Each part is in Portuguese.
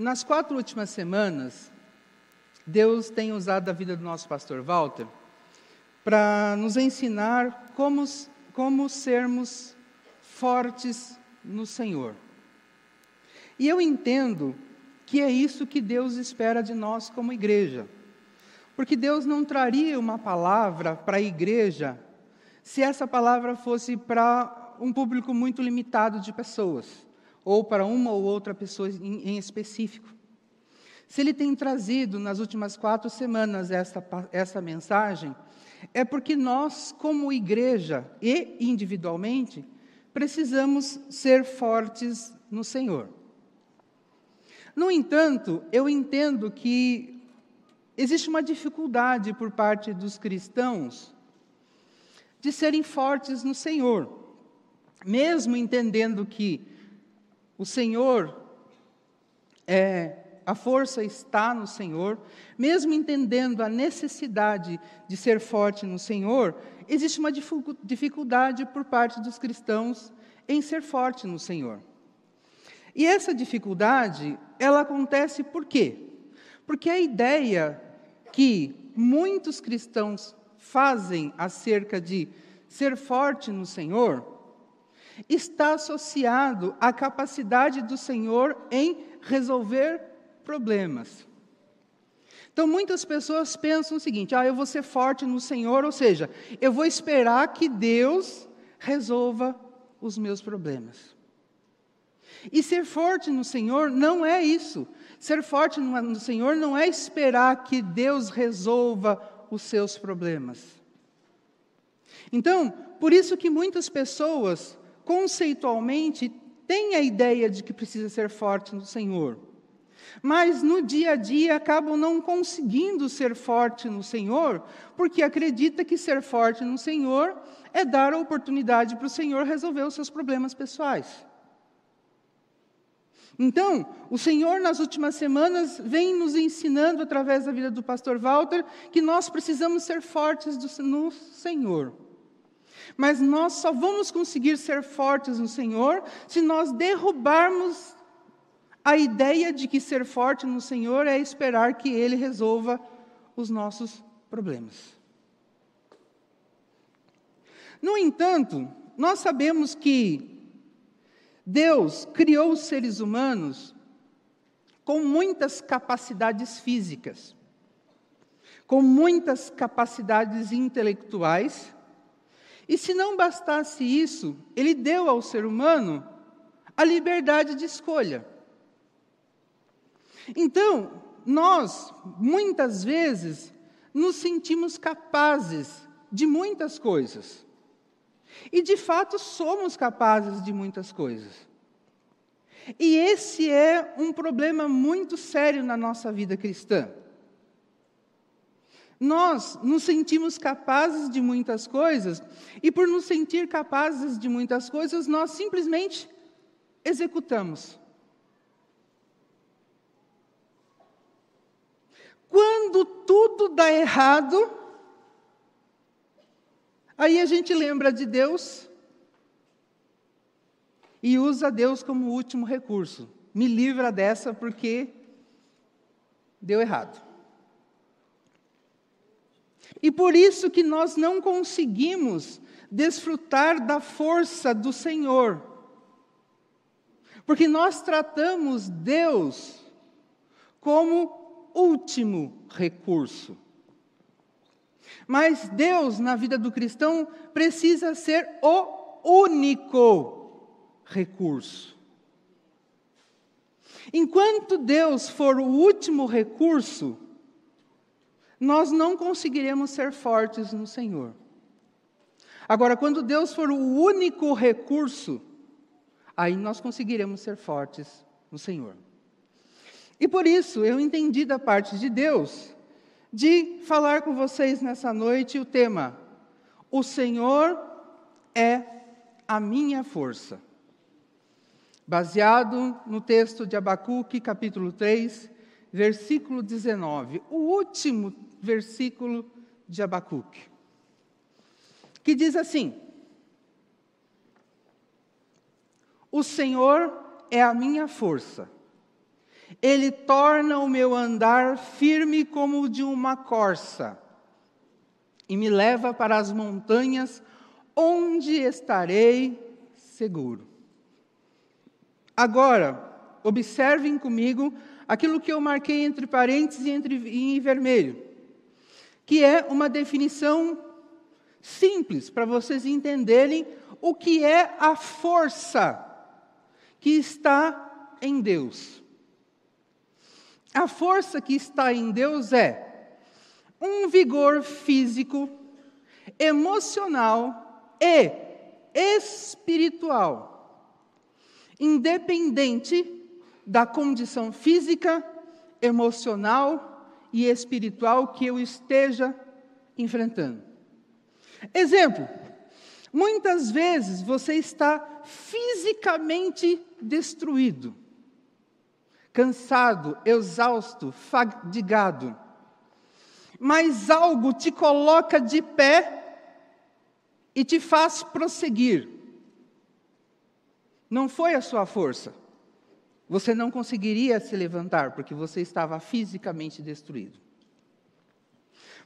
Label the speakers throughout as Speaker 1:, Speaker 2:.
Speaker 1: Nas quatro últimas semanas, Deus tem usado a vida do nosso pastor Walter para nos ensinar como, como sermos fortes no Senhor. E eu entendo que é isso que Deus espera de nós como igreja. Porque Deus não traria uma palavra para a igreja se essa palavra fosse para um público muito limitado de pessoas, ou para uma ou outra pessoa em, em específico. Se Ele tem trazido nas últimas quatro semanas essa, essa mensagem, é porque nós, como igreja e individualmente, precisamos ser fortes no Senhor. No entanto, eu entendo que existe uma dificuldade por parte dos cristãos de serem fortes no Senhor, mesmo entendendo que o Senhor é a força está no Senhor, mesmo entendendo a necessidade de ser forte no Senhor, existe uma dificuldade por parte dos cristãos em ser forte no Senhor. E essa dificuldade, ela acontece por quê? Porque a ideia que muitos cristãos fazem acerca de ser forte no Senhor está associado à capacidade do Senhor em resolver problemas. Então, muitas pessoas pensam o seguinte: ah, eu vou ser forte no Senhor, ou seja, eu vou esperar que Deus resolva os meus problemas. E ser forte no Senhor não é isso. Ser forte no Senhor não é esperar que Deus resolva os seus problemas. Então, por isso que muitas pessoas, conceitualmente, têm a ideia de que precisa ser forte no Senhor. Mas no dia a dia acabam não conseguindo ser forte no Senhor, porque acredita que ser forte no Senhor é dar a oportunidade para o Senhor resolver os seus problemas pessoais. Então, o Senhor, nas últimas semanas, vem nos ensinando, através da vida do pastor Walter, que nós precisamos ser fortes no Senhor. Mas nós só vamos conseguir ser fortes no Senhor se nós derrubarmos a ideia de que ser forte no Senhor é esperar que Ele resolva os nossos problemas. No entanto, nós sabemos que Deus criou os seres humanos com muitas capacidades físicas, com muitas capacidades intelectuais, e se não bastasse isso, Ele deu ao ser humano a liberdade de escolha. Então, nós, muitas vezes, nos sentimos capazes de muitas coisas. E de fato somos capazes de muitas coisas. E esse é um problema muito sério na nossa vida cristã. Nós nos sentimos capazes de muitas coisas, e por nos sentir capazes de muitas coisas, nós simplesmente executamos. Quando tudo dá errado, Aí a gente lembra de Deus e usa Deus como último recurso. Me livra dessa porque deu errado. E por isso que nós não conseguimos desfrutar da força do Senhor. Porque nós tratamos Deus como último recurso. Mas Deus, na vida do cristão, precisa ser o único recurso. Enquanto Deus for o último recurso, nós não conseguiremos ser fortes no Senhor. Agora, quando Deus for o único recurso, aí nós conseguiremos ser fortes no Senhor. E por isso, eu entendi da parte de Deus de falar com vocês nessa noite o tema: O Senhor é a minha força. Baseado no texto de Abacuque, capítulo 3, versículo 19, o último versículo de Abacuque, que diz assim: O Senhor é a minha força, Ele torna o meu andar firme como o de uma corça e me leva para as montanhas onde estarei seguro. Agora, observem comigo aquilo que eu marquei entre parênteses e entre, em vermelho, que é uma definição simples para vocês entenderem o que é a força que está em Deus. A força que está em Deus é um vigor físico, emocional e espiritual, independente da condição física, emocional e espiritual que eu esteja enfrentando. Exemplo: muitas vezes você está fisicamente destruído, cansado, exausto, fadigado, mas algo te coloca de pé e te faz prosseguir. Não foi a sua força, você não conseguiria se levantar porque você estava fisicamente destruído.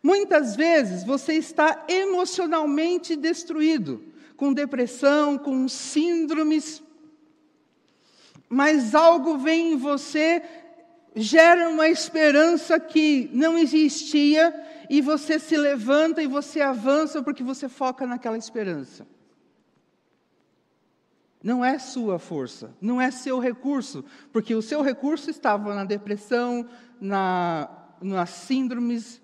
Speaker 1: Muitas vezes você está emocionalmente destruído, com depressão, com síndromes, mas algo vem em você, gera uma esperança que não existia, e você se levanta e você avança porque você foca naquela esperança não é sua força, não é seu recurso, porque o seu recurso estava na depressão, na, nas síndromes.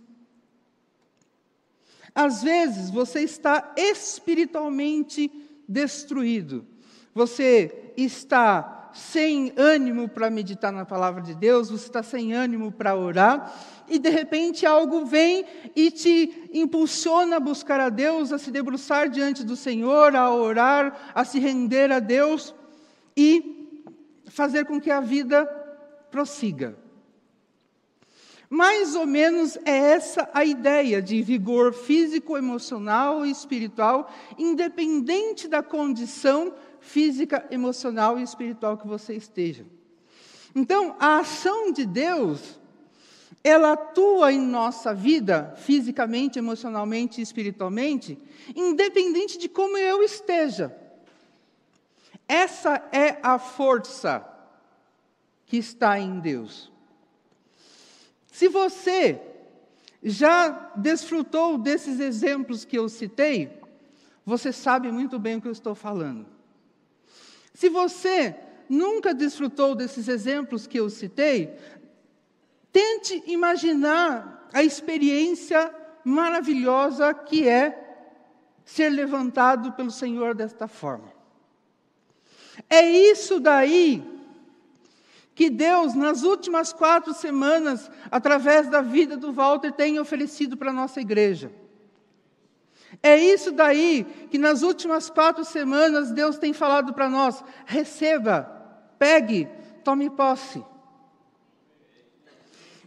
Speaker 1: Às vezes você está espiritualmente destruído, você está sem ânimo para meditar na palavra de Deus, você está sem ânimo para orar, e de repente algo vem e te impulsiona a buscar a Deus, a se debruçar diante do Senhor, a orar, a se render a Deus e fazer com que a vida prossiga. Mais ou menos é essa a ideia de vigor físico, emocional e espiritual, independente da condição física, emocional e espiritual que você esteja. Então, a ação de Deus, ela atua em nossa vida, fisicamente, emocionalmente e espiritualmente, independente de como eu esteja. Essa é a força que está em Deus. Se você já desfrutou desses exemplos que eu citei, você sabe muito bem o que eu estou falando. Se você nunca desfrutou desses exemplos que eu citei, tente imaginar a experiência maravilhosa que é ser levantado pelo Senhor desta forma. É isso daí que Deus, nas últimas quatro semanas, através da vida do Walter, tem oferecido para a nossa igreja. É isso daí que nas últimas quatro semanas Deus tem falado para nós: receba, pegue, tome posse.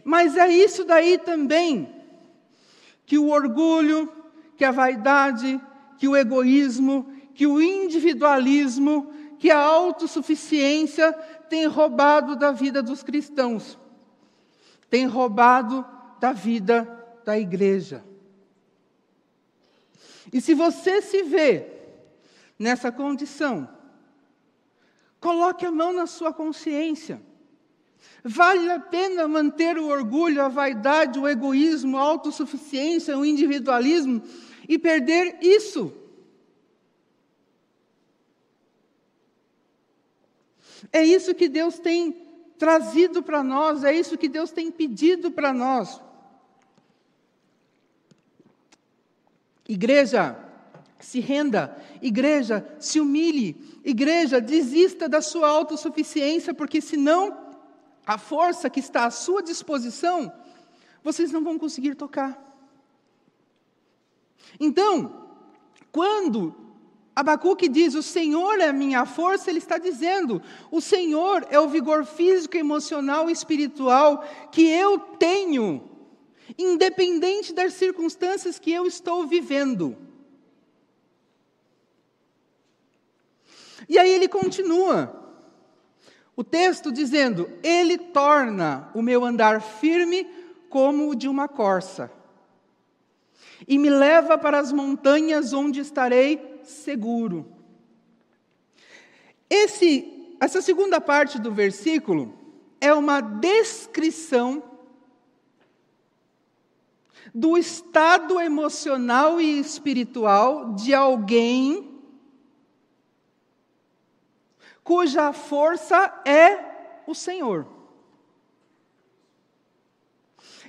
Speaker 1: Mas é isso daí também que o orgulho, que a vaidade, que o egoísmo, que o individualismo, que a autossuficiência tem roubado da vida dos cristãos, tem roubado da vida da igreja. E se você se vê nessa condição, coloque a mão na sua consciência. Vale a pena manter o orgulho, a vaidade, o egoísmo, a autossuficiência, o individualismo e perder isso? É isso que Deus tem trazido para nós, é isso que Deus tem pedido para nós. Igreja, se renda. Igreja, se humilhe. Igreja, desista da sua autossuficiência, porque senão a força que está à sua disposição, vocês não vão conseguir tocar. Então, quando Abacuque diz: O Senhor é a minha força, ele está dizendo: O Senhor é o vigor físico, emocional e espiritual que eu tenho independente das circunstâncias que eu estou vivendo. E aí ele continua: O texto dizendo: Ele torna o meu andar firme como o de uma corça, e me leva para as montanhas onde estarei seguro. Esse, essa segunda parte do versículo é uma descrição do estado emocional e espiritual de alguém cuja força é o Senhor.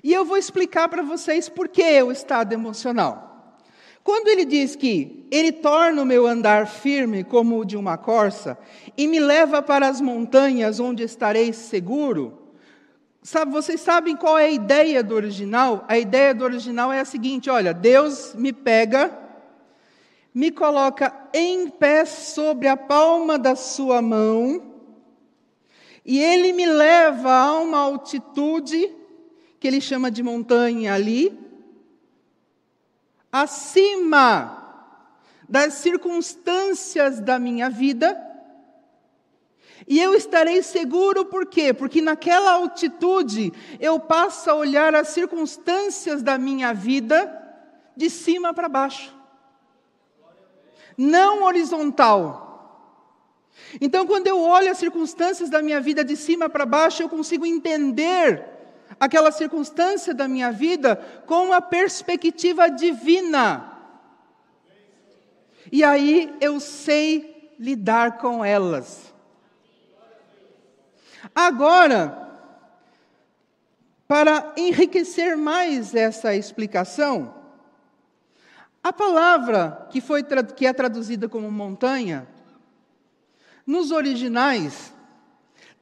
Speaker 1: E eu vou explicar para vocês por que o estado emocional. Quando ele diz que ele torna o meu andar firme como o de uma corça e me leva para as montanhas onde estarei seguro, sabe, vocês sabem qual é a ideia do original? A ideia do original é a seguinte: olha, Deus me pega, me coloca em pé sobre a palma da sua mão, e ele me leva a uma altitude que ele chama de montanha ali, acima das circunstâncias da minha vida, e eu estarei seguro por quê? Porque naquela altitude eu passo a olhar as circunstâncias da minha vida de cima para baixo. Não horizontal. Então, quando eu olho as circunstâncias da minha vida de cima para baixo, eu consigo entender aquela circunstância da minha vida com uma perspectiva divina. E aí eu sei lidar com elas. Agora, para enriquecer mais essa explicação, a palavra que, foi, que é traduzida como montanha, nos originais,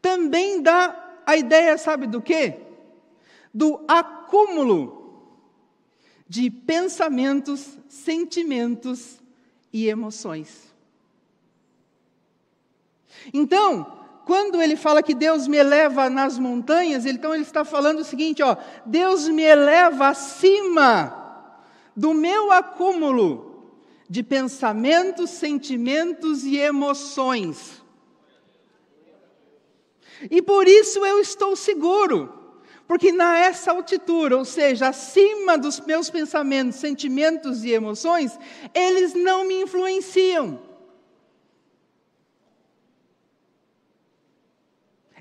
Speaker 1: também dá a ideia, sabe do quê? do acúmulo de pensamentos, sentimentos e emoções. Então, quando ele fala que Deus me eleva nas montanhas, então ele está falando o seguinte, ó, Deus me eleva acima do meu acúmulo de pensamentos, sentimentos e emoções. E por isso eu estou seguro. Porque nessa altitude, ou seja, acima dos meus pensamentos, sentimentos e emoções, eles não me influenciam.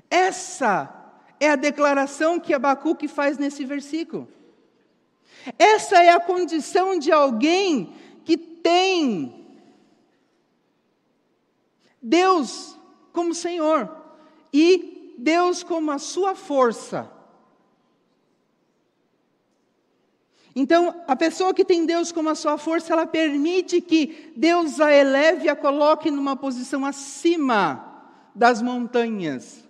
Speaker 1: Essa é a declaração que Abacuque faz nesse versículo. Essa é a condição de alguém que tem Deus como Senhor e Deus como a sua força. Então, a pessoa que tem Deus como a sua força, ela permite que Deus a eleve e a coloque numa posição acima das montanhas.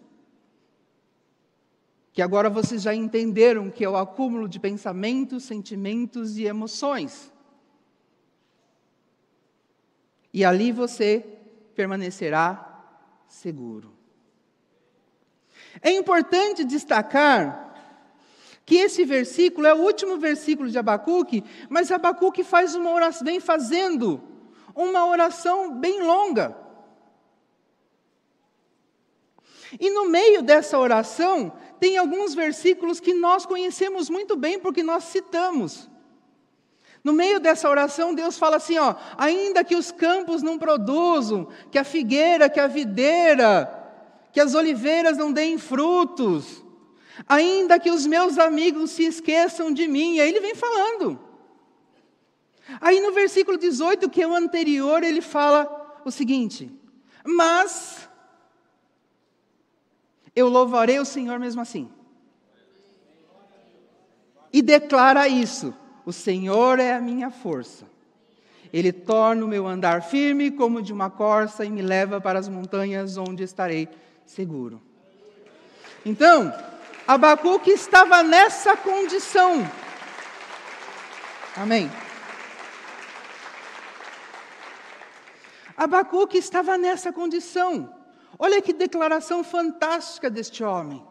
Speaker 1: Que agora vocês já entenderam que é o acúmulo de pensamentos, sentimentos e emoções. E ali você permanecerá seguro. É importante destacar que esse versículo é o último versículo de Abacuque, mas Abacuque faz uma oração, vem fazendo uma oração bem longa. E no meio dessa oração, tem alguns versículos que nós conhecemos muito bem, porque nós citamos. No meio dessa oração, Deus fala assim: ó, ainda que os campos não produzam, que a figueira, que a videira, que as oliveiras não deem frutos, Ainda que os meus amigos se esqueçam de mim. E aí ele vem falando. Aí no versículo 18, que é o anterior, ele fala o seguinte: Mas eu louvarei o Senhor mesmo assim. E declara isso: O Senhor é a minha força. Ele torna o meu andar firme como de uma corça e me leva para as montanhas onde estarei seguro. Então, Abacuque estava nessa condição. Amém. Abacuque estava nessa condição. Olha que declaração fantástica deste homem.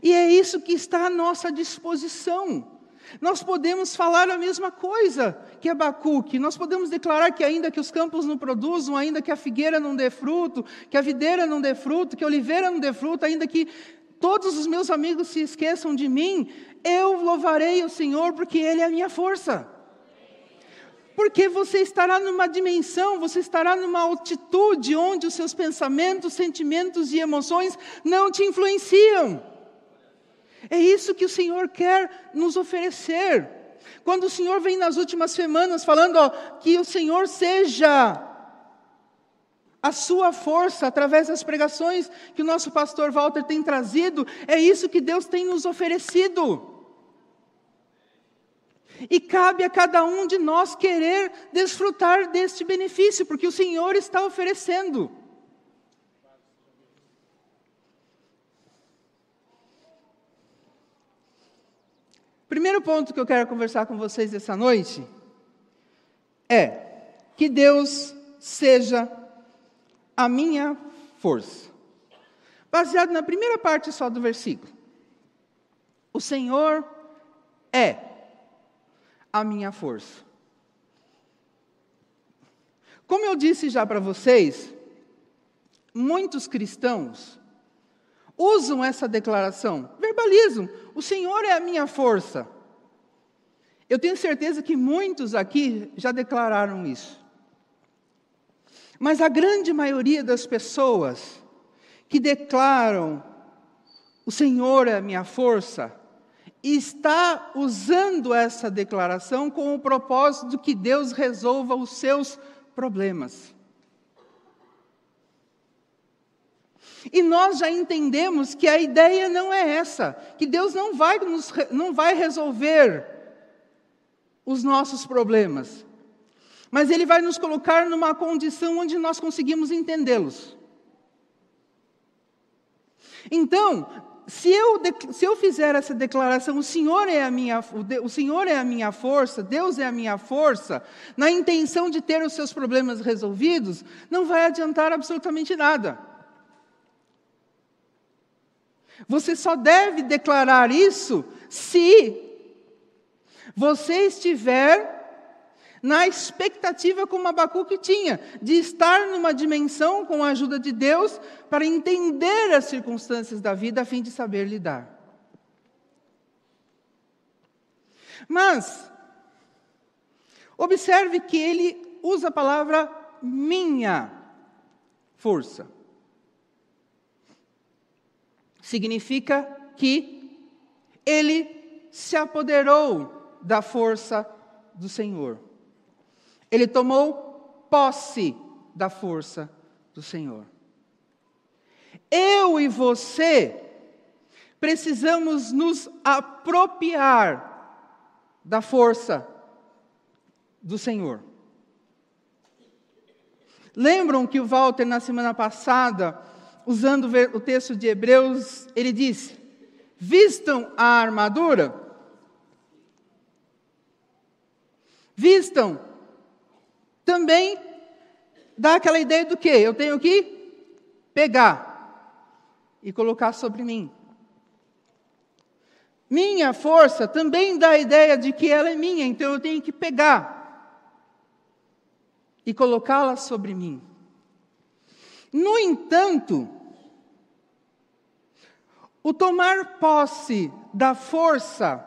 Speaker 1: E é isso que está à nossa disposição. Nós podemos falar a mesma coisa que Abacuque. Nós podemos declarar que ainda que os campos não produzam, ainda que a figueira não dê fruto, que a videira não dê fruto, que a oliveira não dê fruto, ainda que todos os meus amigos se esqueçam de mim, eu louvarei o Senhor porque Ele é a minha força. Porque você estará numa dimensão, você estará numa altitude onde os seus pensamentos, sentimentos e emoções não te influenciam. É isso que o Senhor quer nos oferecer. Quando o Senhor vem nas últimas semanas falando ó, que o Senhor seja a sua força através das pregações que o nosso pastor Walter tem trazido, é isso que Deus tem nos oferecido. E cabe a cada um de nós querer desfrutar deste benefício, porque o Senhor está oferecendo. Primeiro ponto que eu quero conversar com vocês essa noite é que Deus seja a minha força. Baseado na primeira parte só do versículo. O Senhor é a minha força. Como eu disse já para vocês, muitos cristãos usam essa declaração, verbalizam: o Senhor é a minha força. Eu tenho certeza que muitos aqui já declararam isso. Mas a grande maioria das pessoas que declaram o Senhor é a minha força, está usando essa declaração com o propósito de que Deus resolva os seus problemas. E nós já entendemos que a ideia não é essa, que Deus não vai, nos, não vai resolver os nossos problemas, mas Ele vai nos colocar numa condição onde nós conseguimos entendê-los. Então, se eu, se eu fizer essa declaração, o Senhor, é a minha, o Senhor é a minha força, Deus é a minha força, na intenção de ter os seus problemas resolvidos, não vai adiantar absolutamente nada. Você só deve declarar isso se você estiver na expectativa como Abacuque tinha, de estar numa dimensão com a ajuda de Deus para entender as circunstâncias da vida a fim de saber lidar. Mas, observe que ele usa a palavra minha força significa que ele se apoderou da força do Senhor. Ele tomou posse da força do Senhor. Eu e você precisamos nos apropriar da força do Senhor. Lembram que o Walter, na semana passada, usando o texto de Hebreus, ele disse: vistam a armadura, vistam, também dá aquela ideia do que? Eu tenho que pegar e colocar sobre mim. Minha força também dá a ideia de que ela é minha, então eu tenho que pegar e colocá-la sobre mim. No entanto, o tomar posse da força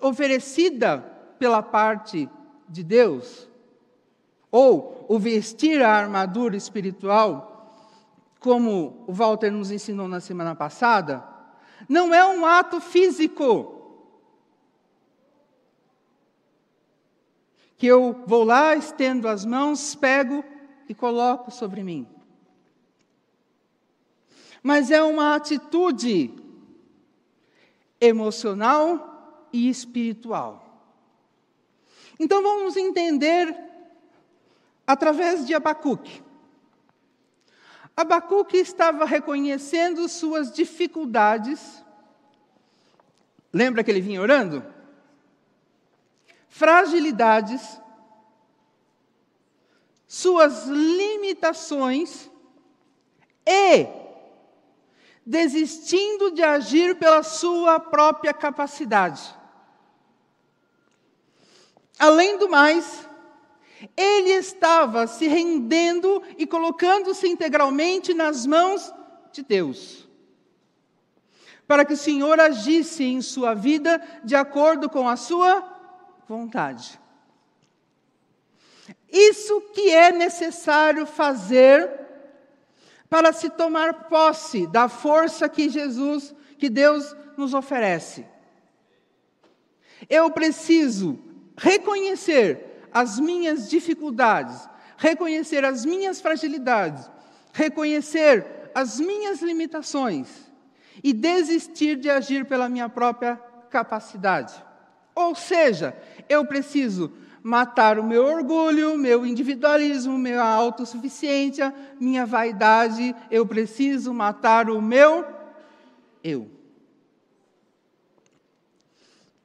Speaker 1: oferecida pela parte de Deus, ou o vestir a armadura espiritual, como o Walter nos ensinou na semana passada, não é um ato físico. Que eu vou lá, estendo as mãos, pego e coloco sobre mim mas é uma atitude emocional e espiritual. Então vamos entender através de Abacuque. Abacuque estava reconhecendo suas dificuldades. Lembra que ele vinha orando? Fragilidades, suas limitações e desistindo de agir pela sua própria capacidade. Além do mais, ele estava se rendendo e colocando-se integralmente nas mãos de Deus, para que o Senhor agisse em sua vida de acordo com a sua vontade. Isso que é necessário fazer para se tomar posse da força que Jesus, que Deus nos oferece. Eu preciso reconhecer as minhas dificuldades, reconhecer as minhas fragilidades, reconhecer as minhas limitações e desistir de agir pela minha própria capacidade. Ou seja, eu preciso matar o meu orgulho, meu individualismo, minha autossuficiência, minha vaidade, eu preciso matar o meu eu.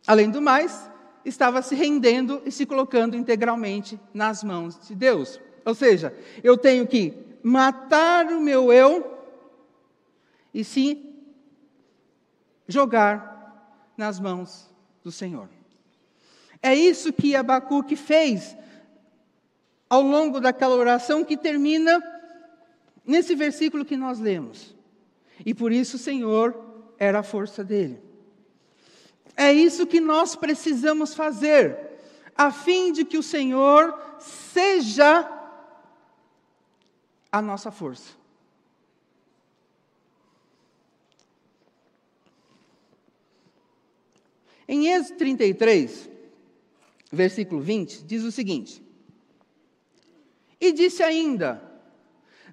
Speaker 1: Além do mais, estava se rendendo e se colocando integralmente nas mãos de Deus. Ou seja, eu tenho que matar o meu eu e se jogar nas mãos do Senhor. É isso que Abacuque fez ao longo daquela oração que termina nesse versículo que nós lemos. E por isso o Senhor era a força dele. É isso que nós precisamos fazer, a fim de que o Senhor seja a nossa força. Em Êxodo 33, versículo 20, diz o seguinte: E disse ainda: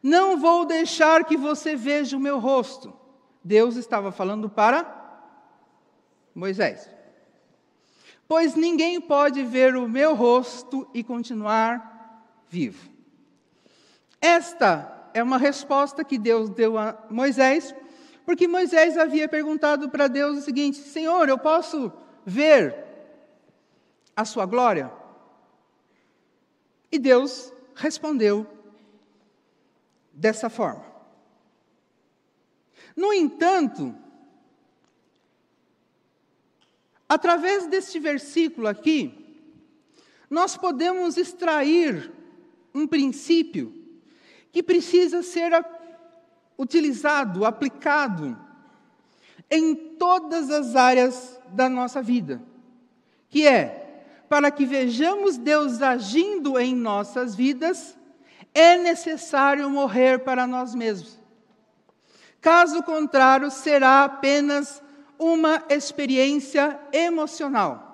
Speaker 1: Não vou deixar que você veja o meu rosto. Deus estava falando para Moisés. Pois ninguém pode ver o meu rosto e continuar vivo. Esta é uma resposta que Deus deu a Moisés, porque Moisés havia perguntado para Deus o seguinte: Senhor, eu posso ver a sua glória? E Deus respondeu dessa forma. No entanto, através deste versículo aqui, nós podemos extrair um princípio que precisa ser utilizado, aplicado em todas as áreas da nossa vida, que é para que vejamos Deus agindo em nossas vidas, é necessário morrer para nós mesmos. Caso contrário, será apenas uma experiência emocional.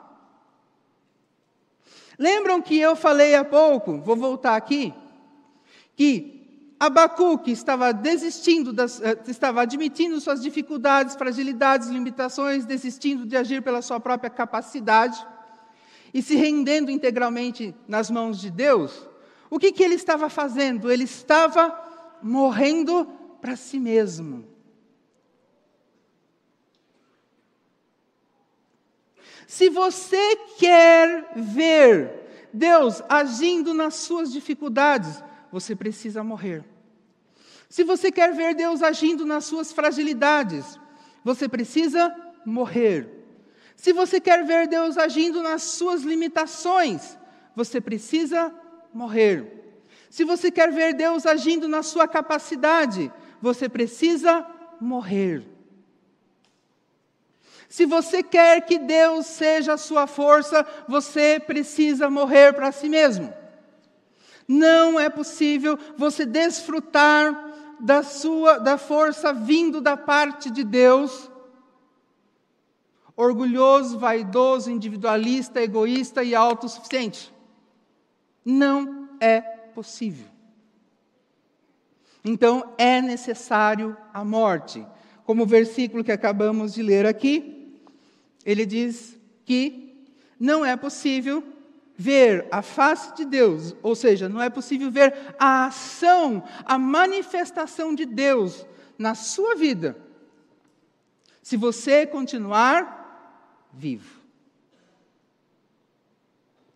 Speaker 1: Lembram que eu falei há pouco, vou voltar aqui, que Abacuque estava desistindo, das, eh, estava admitindo suas dificuldades, fragilidades, limitações, desistindo de agir pela sua própria capacidade e se rendendo integralmente nas mãos de Deus, o que, que ele estava fazendo? Ele estava morrendo para si mesmo. Se você quer ver Deus agindo nas suas dificuldades, você precisa morrer. Se você quer ver Deus agindo nas suas fragilidades, você precisa morrer. Se você quer ver Deus agindo nas suas limitações, você precisa morrer. Se você quer ver Deus agindo na sua capacidade, você precisa morrer. Se você quer que Deus seja a sua força, você precisa morrer para si mesmo. Não é possível você desfrutar da sua da força vindo da parte de Deus orgulhoso, vaidoso, individualista, egoísta e autossuficiente. Não é possível. Então é necessário a morte. Como o versículo que acabamos de ler aqui, ele diz que não é possível ver a face de Deus, ou seja, não é possível ver a ação, a manifestação de Deus na sua vida, se você continuar vivo.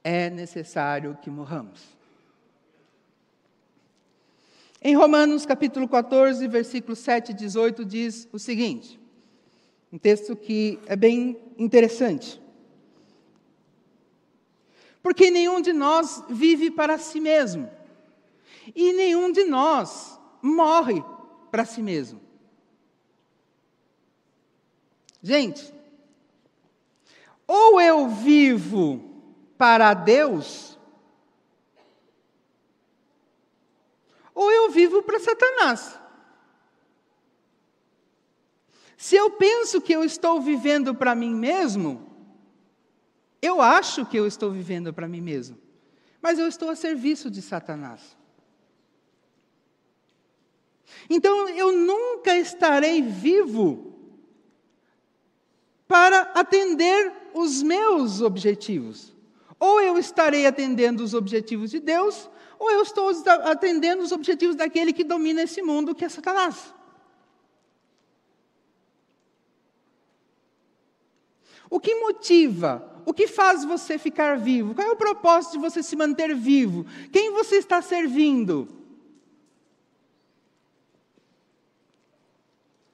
Speaker 1: É necessário que morramos. Em Romanos capítulo 14, versículo 7 e 18 diz o seguinte: um texto que é bem interessante. Porque nenhum de nós vive para si mesmo. E nenhum de nós morre para si mesmo. Gente, ou eu vivo para Deus, ou eu vivo para Satanás. Se eu penso que eu estou vivendo para mim mesmo, eu acho que eu estou vivendo para mim mesmo, mas eu estou a serviço de Satanás. Então eu nunca estarei vivo para atender os meus objetivos. Ou eu estarei atendendo os objetivos de Deus, ou eu estou atendendo os objetivos daquele que domina esse mundo, que é Satanás. O que motiva? O que faz você ficar vivo? Qual é o propósito de você se manter vivo? Quem você está servindo?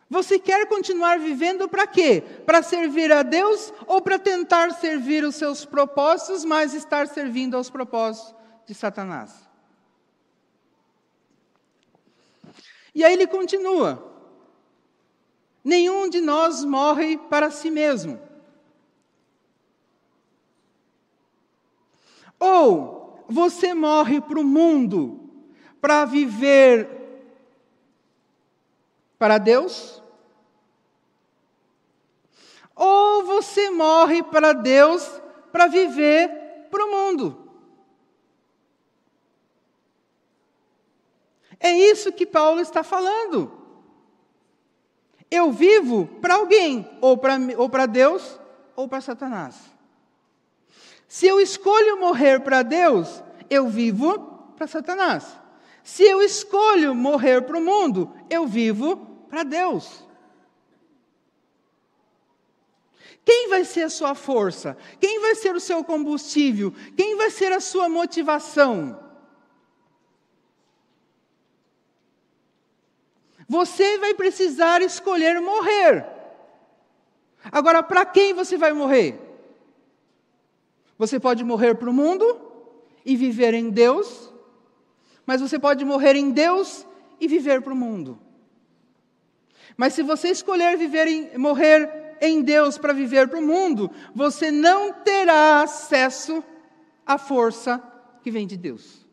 Speaker 1: Você quer continuar vivendo para quê? Para servir a Deus ou para tentar servir os seus propósitos, mas estar servindo aos propósitos de Satanás? E aí ele continua: Nenhum de nós morre para si mesmo. Ou você morre para o mundo para viver para Deus? Ou você morre para Deus para viver para o mundo? É isso que Paulo está falando. Eu vivo para alguém, ou para Deus, ou para Satanás. Se eu escolho morrer para Deus, eu vivo para Satanás. Se eu escolho morrer para o mundo, eu vivo para Deus. Quem vai ser a sua força? Quem vai ser o seu combustível? Quem vai ser a sua motivação? Você vai precisar escolher morrer. Agora, para quem você vai morrer? Você pode morrer para o mundo e viver em Deus, mas você pode morrer em Deus e viver para o mundo. Mas se você escolher viver em, morrer em Deus para viver para o mundo, você não terá acesso à força que vem de Deus.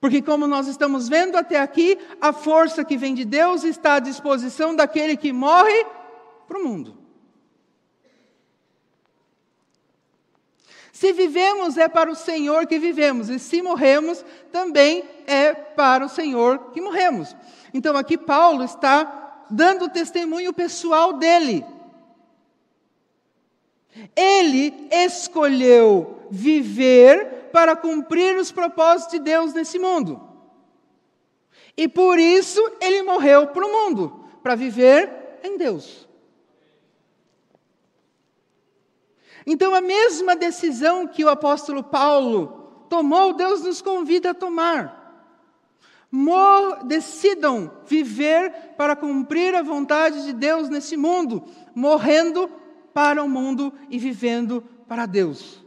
Speaker 1: Porque, como nós estamos vendo até aqui, a força que vem de Deus está à disposição daquele que morre para o mundo. Se vivemos, é para o Senhor que vivemos, e se morremos, também é para o Senhor que morremos. Então, aqui Paulo está dando testemunho pessoal dele. Ele escolheu viver para cumprir os propósitos de Deus nesse mundo. E por isso ele morreu para o mundo, para viver em Deus. Então, a mesma decisão que o apóstolo Paulo tomou, Deus nos convida a tomar. Mor decidam viver para cumprir a vontade de Deus nesse mundo, morrendo para o mundo e vivendo para Deus.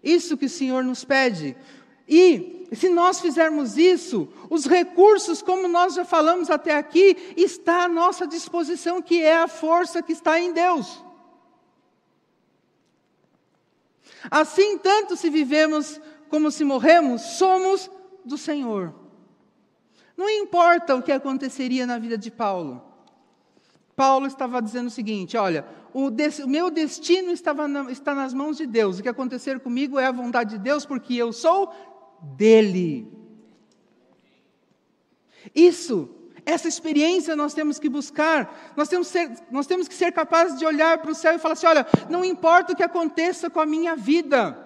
Speaker 1: Isso que o Senhor nos pede. E se nós fizermos isso, os recursos, como nós já falamos até aqui, está à nossa disposição, que é a força que está em Deus. Assim, tanto se vivemos como se morremos, somos do Senhor. Não importa o que aconteceria na vida de Paulo. Paulo estava dizendo o seguinte: olha, o, o meu destino na, está nas mãos de Deus. O que acontecer comigo é a vontade de Deus, porque eu sou dele. Isso essa experiência nós temos que buscar, nós temos, ser, nós temos que ser capazes de olhar para o céu e falar assim: olha, não importa o que aconteça com a minha vida,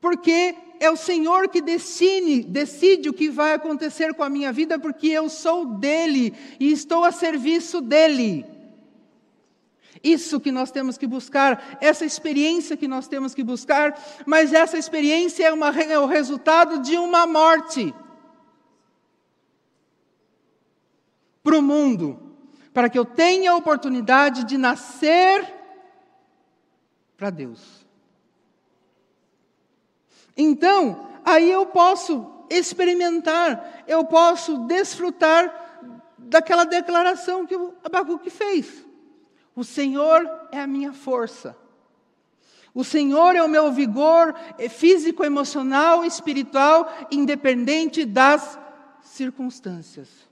Speaker 1: porque é o Senhor que decide, decide o que vai acontecer com a minha vida, porque eu sou dele e estou a serviço dele. Isso que nós temos que buscar, essa experiência que nós temos que buscar, mas essa experiência é, uma, é o resultado de uma morte. Para o mundo, para que eu tenha a oportunidade de nascer para Deus. Então, aí eu posso experimentar, eu posso desfrutar daquela declaração que o Abacuque fez. O Senhor é a minha força. O Senhor é o meu vigor físico, emocional, espiritual, independente das circunstâncias.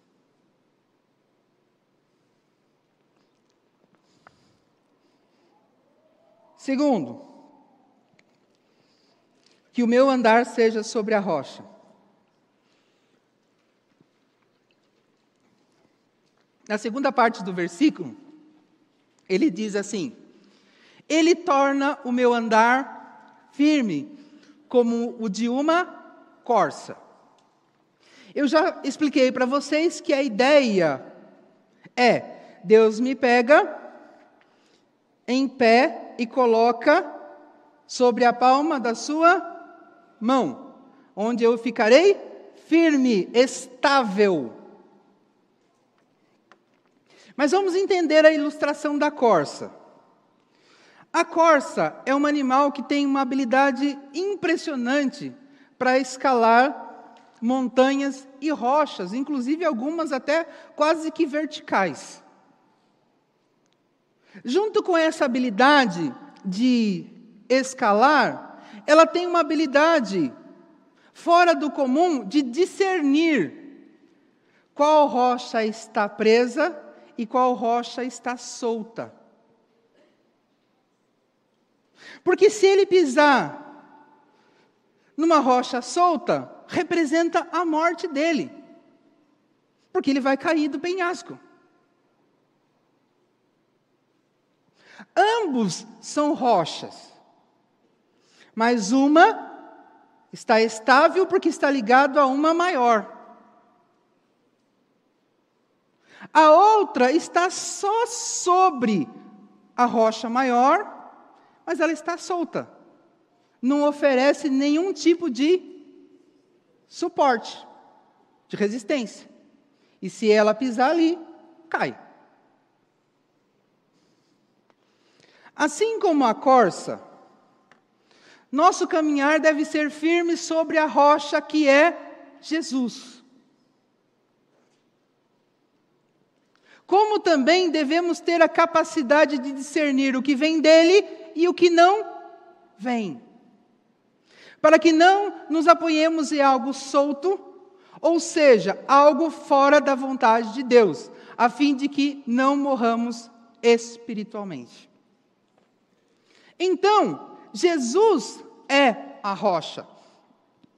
Speaker 1: Segundo, que o meu andar seja sobre a rocha. Na segunda parte do versículo, ele diz assim: Ele torna o meu andar firme, como o de uma corça. Eu já expliquei para vocês que a ideia é: Deus me pega em pé e coloca sobre a palma da sua mão, onde eu ficarei firme, estável. Mas vamos entender a ilustração da corça. A corça é um animal que tem uma habilidade impressionante para escalar montanhas e rochas, inclusive algumas até quase que verticais. Junto com essa habilidade de escalar, ela tem uma habilidade fora do comum de discernir qual rocha está presa e qual rocha está solta. Porque se ele pisar numa rocha solta, representa a morte dele. Porque ele vai cair do penhasco. Ambos são rochas. Mas uma está estável porque está ligado a uma maior. A outra está só sobre a rocha maior, mas ela está solta. Não oferece nenhum tipo de suporte, de resistência. E se ela pisar ali, cai. Assim como a corça, nosso caminhar deve ser firme sobre a rocha que é Jesus. como também devemos ter a capacidade de discernir o que vem dele e o que não vem. Para que não nos apoiemos em algo solto, ou seja, algo fora da vontade de Deus, a fim de que não morramos espiritualmente. Então, Jesus é a rocha.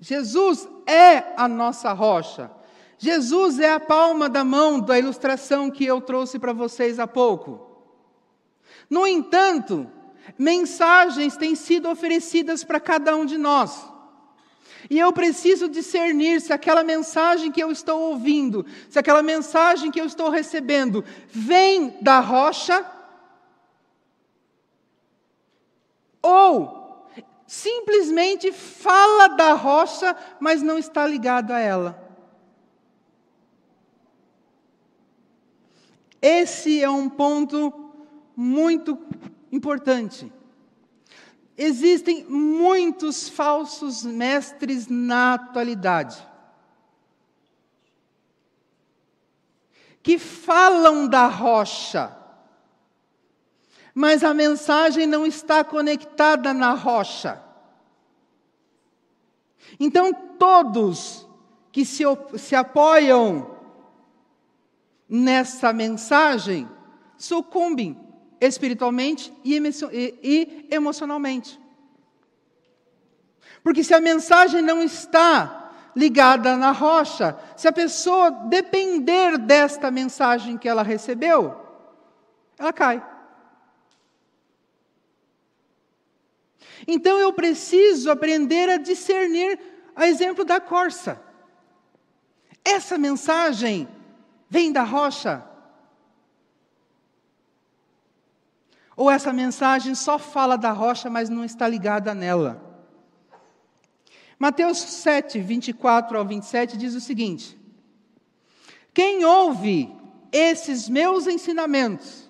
Speaker 1: Jesus é a nossa rocha. Jesus é a palma da mão da ilustração que eu trouxe para vocês há pouco. No entanto, mensagens têm sido oferecidas para cada um de nós. E eu preciso discernir se aquela mensagem que eu estou ouvindo, se aquela mensagem que eu estou recebendo, vem da rocha ou simplesmente fala da rocha, mas não está ligado a ela. Esse é um ponto muito importante. Existem muitos falsos mestres na atualidade. Que falam da rocha, mas a mensagem não está conectada na rocha. Então, todos que se, se apoiam nessa mensagem sucumbem espiritualmente e emocionalmente. Porque se a mensagem não está ligada na rocha, se a pessoa depender desta mensagem que ela recebeu, ela cai. Então eu preciso aprender a discernir a exemplo da corça. Essa mensagem vem da rocha? Ou essa mensagem só fala da rocha, mas não está ligada nela? Mateus 7, 24 ao 27 diz o seguinte: Quem ouve esses meus ensinamentos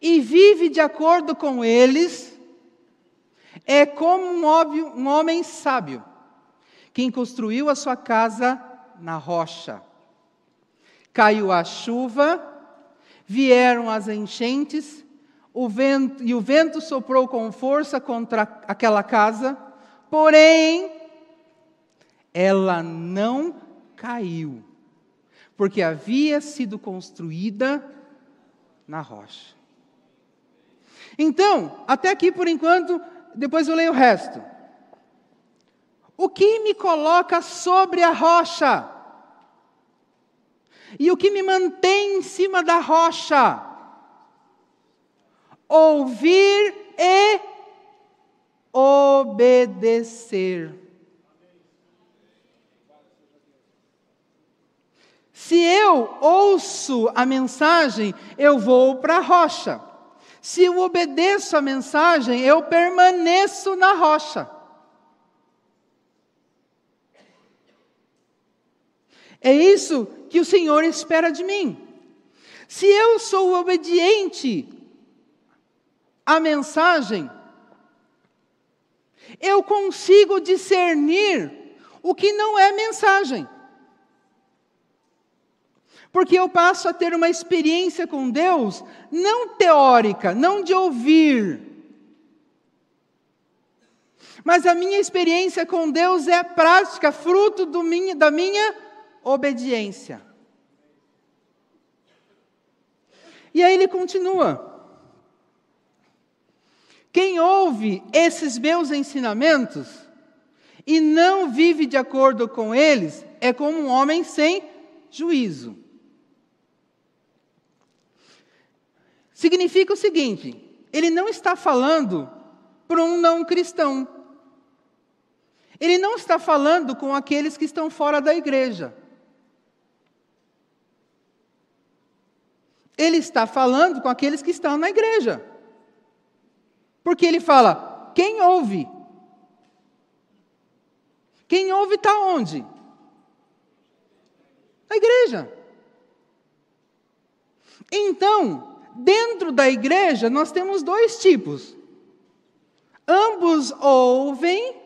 Speaker 1: e vive de acordo com eles, É como um, óbvio, um homem sábio, quem construiu a sua casa na rocha. Caiu a chuva, vieram as enchentes, o vento, e o vento soprou com força contra aquela casa, porém, ela não caiu, porque havia sido construída na rocha. Então, até aqui por enquanto, depois eu leio o resto. O que me coloca sobre a rocha? E o que me mantém em cima da rocha? Ouvir e obedecer. Se eu ouço a mensagem, eu vou para a rocha. Se eu obedeço a mensagem, eu permaneço na rocha. É isso que o Senhor espera de mim. Se eu sou obediente à mensagem, eu consigo discernir o que não é mensagem. Porque eu passo a ter uma experiência com Deus não teórica, não de ouvir. Mas a minha experiência com Deus é prática, fruto minha, da minha obediência. E aí ele continua. Quem ouve esses meus ensinamentos e não vive de acordo com eles é como um homem sem juízo. Significa o seguinte: ele não está falando para um não cristão. Ele não está falando com aqueles que estão fora da igreja. Ele está falando com aqueles que estão na igreja. Porque ele fala: quem ouve? Quem ouve está onde? Na igreja. Então, dentro da igreja, nós temos dois tipos. Ambos ouvem,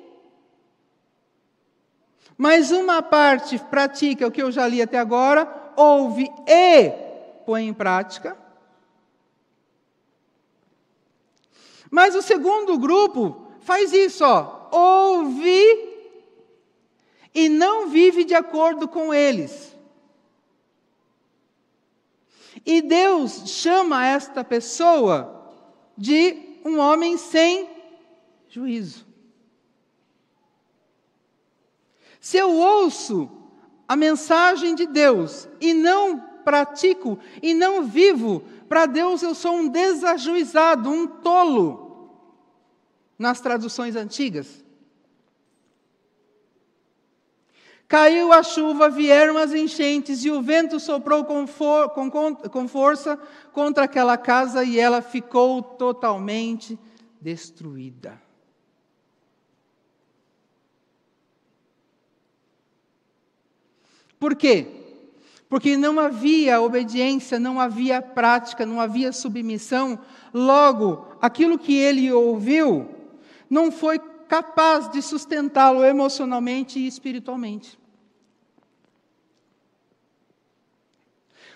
Speaker 1: mas uma parte pratica o que eu já li até agora, ouve e põe em prática. Mas o segundo grupo faz isso, ó, ouve e não vive de acordo com eles. E Deus chama esta pessoa de um homem sem juízo. Se eu ouço a mensagem de Deus e não pratico e não vivo, para Deus eu sou um desajuizado, um tolo, nas traduções antigas. Caiu a chuva, vieram as enchentes, e o vento soprou com, for, com, com força contra aquela casa, e ela ficou totalmente destruída. Por quê? Porque não havia obediência, não havia prática, não havia submissão. Logo, aquilo que ele ouviu não foi capaz de sustentá-lo emocionalmente e espiritualmente.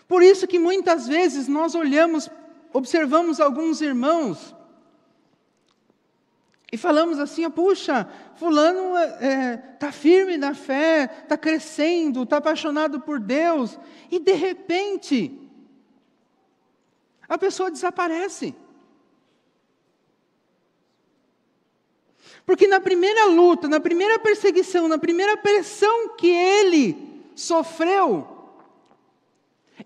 Speaker 1: Por isso que muitas vezes nós olhamos, observamos alguns irmãos e falamos assim: puxa, Fulano está é, tá firme na fé, está crescendo, está apaixonado por Deus, e de repente, a pessoa desaparece. Porque na primeira luta, na primeira perseguição, na primeira pressão que ele sofreu,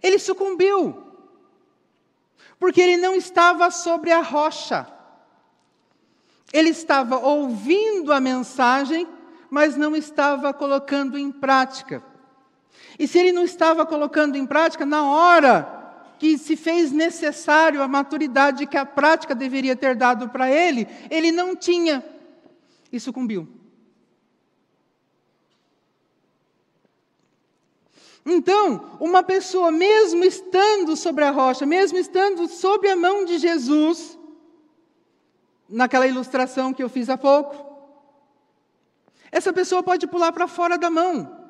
Speaker 1: ele sucumbiu. Porque ele não estava sobre a rocha. Ele estava ouvindo a mensagem, mas não estava colocando em prática. E se ele não estava colocando em prática, na hora que se fez necessário a maturidade que a prática deveria ter dado para ele, ele não tinha e sucumbiu. Então, uma pessoa, mesmo estando sobre a rocha, mesmo estando sob a mão de Jesus, naquela ilustração que eu fiz há pouco. Essa pessoa pode pular para fora da mão.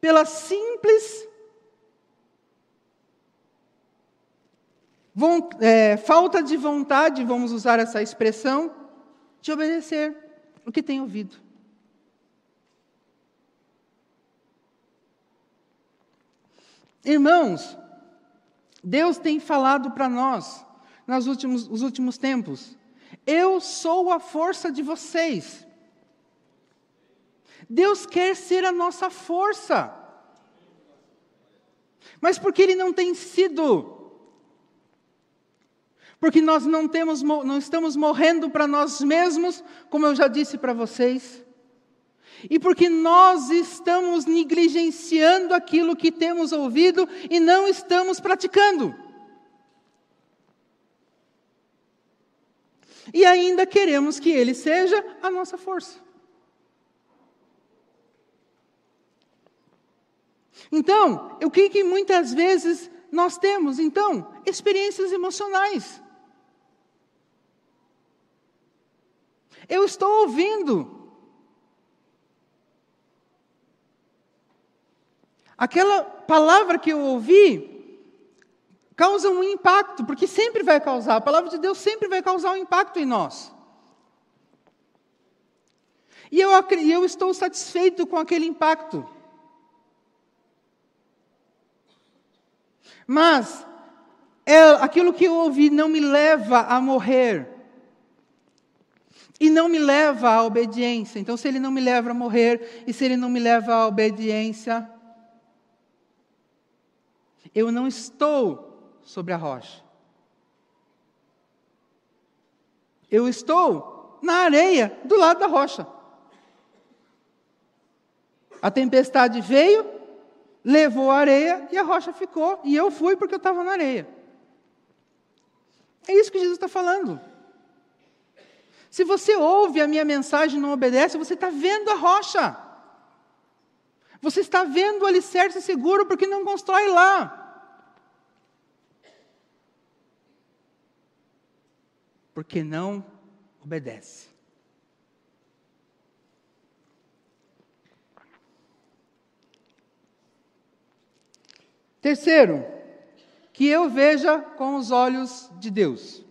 Speaker 1: Pela simples é, falta de vontade, vamos usar essa expressão, de obedecer o que tem ouvido. Irmãos, Deus tem falado para nós nos últimos, nos últimos tempos: eu sou a força de vocês. Deus quer ser a nossa força. Mas porque Ele não tem sido porque nós não, temos, não estamos morrendo para nós mesmos, como eu já disse para vocês, e porque nós estamos negligenciando aquilo que temos ouvido e não estamos praticando. E ainda queremos que Ele seja a nossa força. Então, o que, que muitas vezes nós temos? Então, experiências emocionais. Eu estou ouvindo. Aquela palavra que eu ouvi causa um impacto, porque sempre vai causar, a palavra de Deus sempre vai causar um impacto em nós. E eu, eu estou satisfeito com aquele impacto. Mas é, aquilo que eu ouvi não me leva a morrer e não me leva à obediência. Então, se ele não me leva a morrer e se ele não me leva à obediência, eu não estou sobre a rocha. Eu estou na areia do lado da rocha. A tempestade veio, levou a areia e a rocha ficou, e eu fui porque eu estava na areia. É isso que Jesus está falando. Se você ouve a minha mensagem e não obedece, você está vendo a rocha. Você está vendo o alicerce seguro porque não constrói lá. Porque não obedece. Terceiro, que eu veja com os olhos de Deus.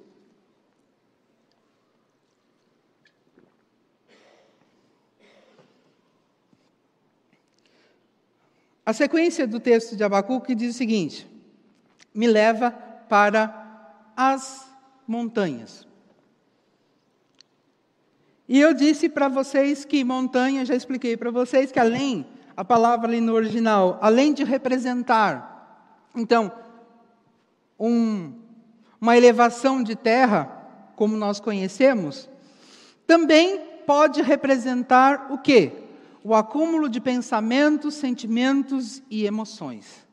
Speaker 1: A sequência do texto de Abacuque diz o seguinte: me leva para as montanhas. E eu disse para vocês que montanha, já expliquei para vocês que além, a palavra ali no original, além de representar, então, um, uma elevação de terra, como nós conhecemos, também pode representar o quê? O acúmulo de pensamentos, sentimentos e emoções.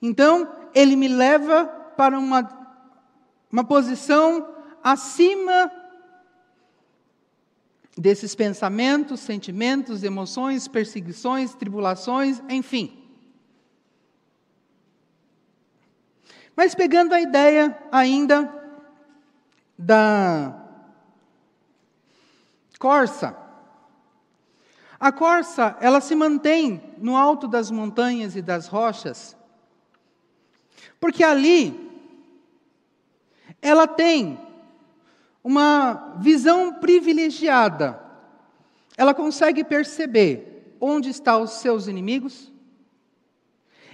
Speaker 1: Então, ele me leva para uma, uma posição acima desses pensamentos, sentimentos, emoções, perseguições, tribulações, enfim. Mas pegando a ideia ainda da corça. A corça, ela se mantém no alto das montanhas e das rochas, porque ali ela tem uma visão privilegiada. Ela consegue perceber onde estão os seus inimigos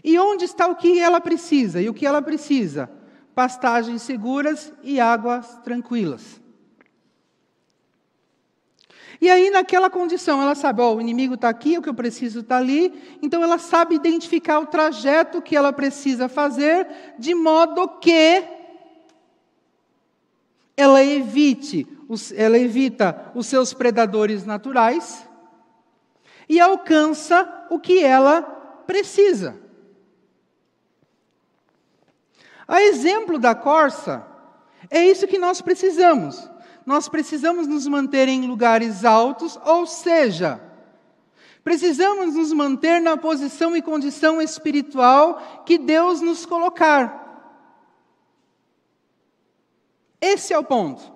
Speaker 1: e onde está o que ela precisa. E o que ela precisa? Pastagens seguras e águas tranquilas. E aí, naquela condição, ela sabe, ó, o inimigo está aqui, o que eu preciso está ali, então ela sabe identificar o trajeto que ela precisa fazer, de modo que ela evite, ela evita os seus predadores naturais e alcança o que ela precisa. A exemplo da corça, é isso que nós precisamos nós precisamos nos manter em lugares altos, ou seja, precisamos nos manter na posição e condição espiritual que Deus nos colocar. Esse é o ponto.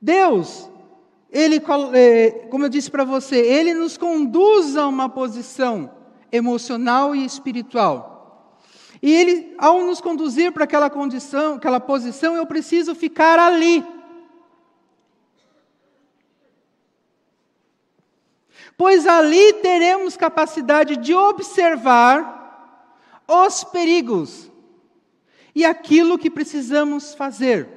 Speaker 1: Deus, ele, é, como eu disse para você, ele nos conduz a uma posição emocional e espiritual. E ele, ao nos conduzir para aquela condição, aquela posição, eu preciso ficar ali. Pois ali teremos capacidade de observar os perigos e aquilo que precisamos fazer.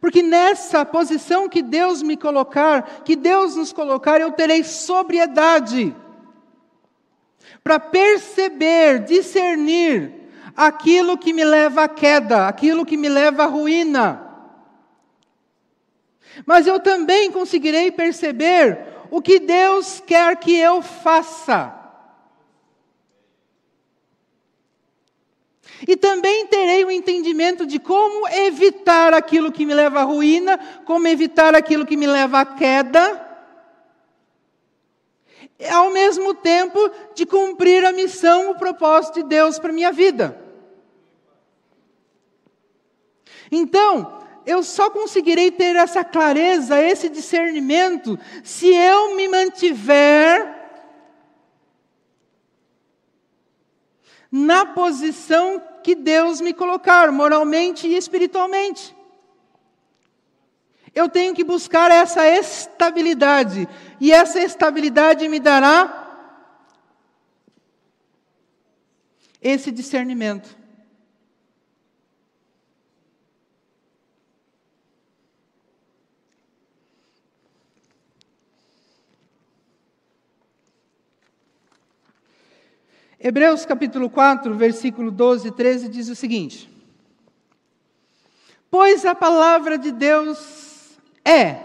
Speaker 1: Porque nessa posição que Deus me colocar, que Deus nos colocar, eu terei sobriedade para perceber, discernir aquilo que me leva à queda, aquilo que me leva à ruína. Mas eu também conseguirei perceber o que Deus quer que eu faça. E também terei o um entendimento de como evitar aquilo que me leva à ruína, como evitar aquilo que me leva à queda, ao mesmo tempo de cumprir a missão, o propósito de Deus para minha vida. Então, eu só conseguirei ter essa clareza, esse discernimento, se eu me mantiver na posição que Deus me colocar, moralmente e espiritualmente. Eu tenho que buscar essa estabilidade, e essa estabilidade me dará esse discernimento. Hebreus capítulo 4, versículo 12 e 13 diz o seguinte: Pois a palavra de Deus é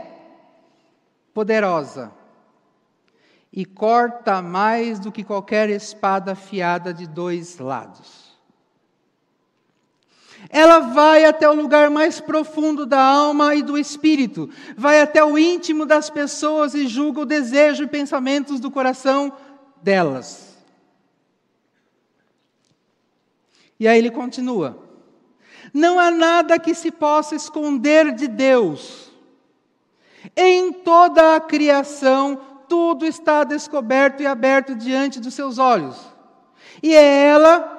Speaker 1: poderosa e corta mais do que qualquer espada afiada de dois lados. Ela vai até o lugar mais profundo da alma e do espírito, vai até o íntimo das pessoas e julga o desejo e pensamentos do coração delas. E aí ele continua: Não há nada que se possa esconder de Deus. Em toda a criação, tudo está descoberto e aberto diante dos seus olhos. E é ela,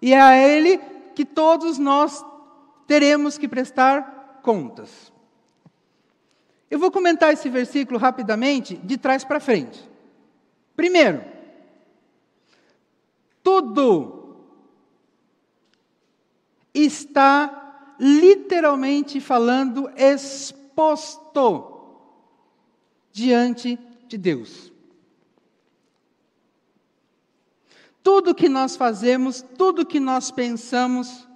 Speaker 1: e é a Ele que todos nós teremos que prestar contas. Eu vou comentar esse versículo rapidamente, de trás para frente. Primeiro, tudo está literalmente falando exposto diante de Deus. Tudo que nós fazemos, tudo que nós pensamos,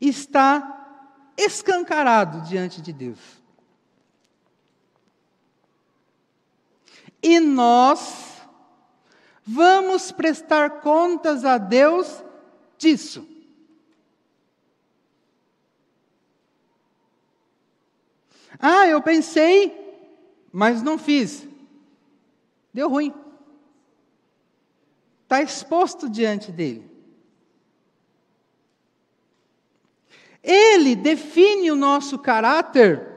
Speaker 1: está escancarado diante de Deus. E nós vamos prestar contas a Deus disso. Ah, eu pensei, mas não fiz. Deu ruim. Está exposto diante dele. Ele define o nosso caráter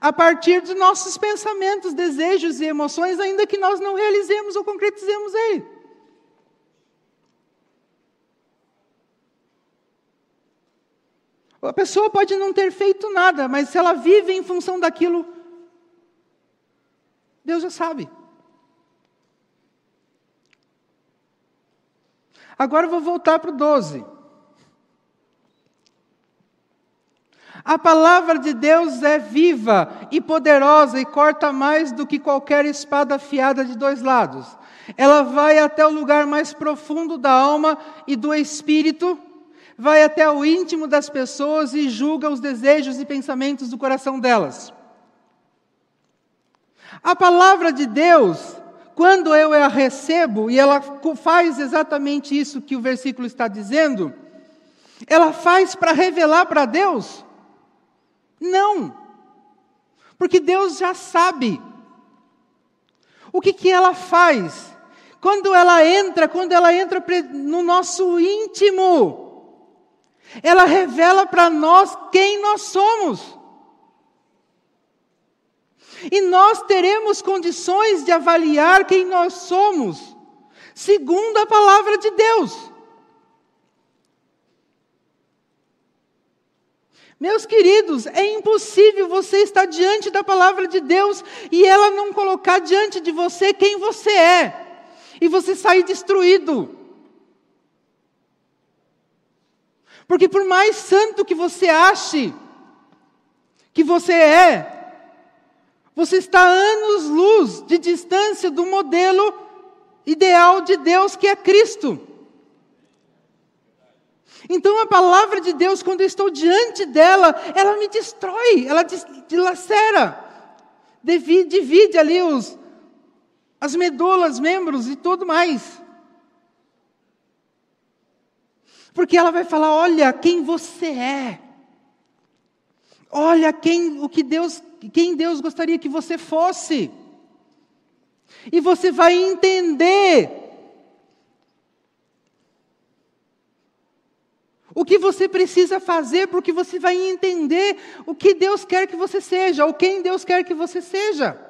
Speaker 1: a partir dos nossos pensamentos, desejos e emoções, ainda que nós não realizemos ou concretizemos ele. A pessoa pode não ter feito nada, mas se ela vive em função daquilo, Deus já sabe. Agora eu vou voltar para o 12. A palavra de Deus é viva e poderosa e corta mais do que qualquer espada afiada de dois lados. Ela vai até o lugar mais profundo da alma e do espírito vai até o íntimo das pessoas e julga os desejos e pensamentos do coração delas. A palavra de Deus, quando eu a recebo, e ela faz exatamente isso que o versículo está dizendo, ela faz para revelar para Deus? Não, porque Deus já sabe. O que, que ela faz? Quando ela entra, quando ela entra no nosso íntimo, Ela revela para nós quem nós somos. E nós teremos condições de avaliar quem nós somos, segundo a palavra de Deus. Meus queridos, é impossível você estar diante da palavra de Deus e ela não colocar diante de você quem você é, e você sair destruído. Porque por mais santo que você ache que você é, você está anos-luz de distância do modelo ideal de Deus que é Cristo. Então a palavra de Deus, quando eu estou diante dela, ela me destrói, ela dilacera, divide, divide ali os, as medulas, membros e tudo mais. Porque ela vai falar: olha quem você é. Olha quem o que Deus, quem Deus gostaria que você fosse. E você vai entender o que você precisa fazer, porque você vai entender o que Deus quer que você seja, ou quem Deus quer que você seja.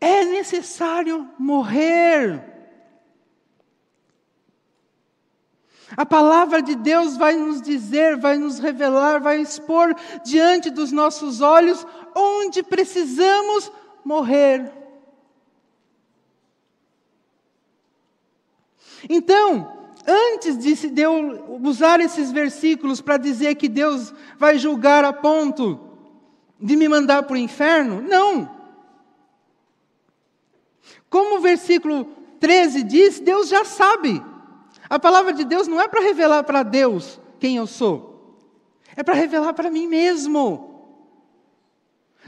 Speaker 1: É necessário morrer. A palavra de Deus vai nos dizer, vai nos revelar, vai expor diante dos nossos olhos onde precisamos morrer. Então, antes de eu usar esses versículos para dizer que Deus vai julgar a ponto de me mandar para o inferno, não. Como o versículo 13 diz, Deus já sabe. A palavra de Deus não é para revelar para Deus quem eu sou, é para revelar para mim mesmo.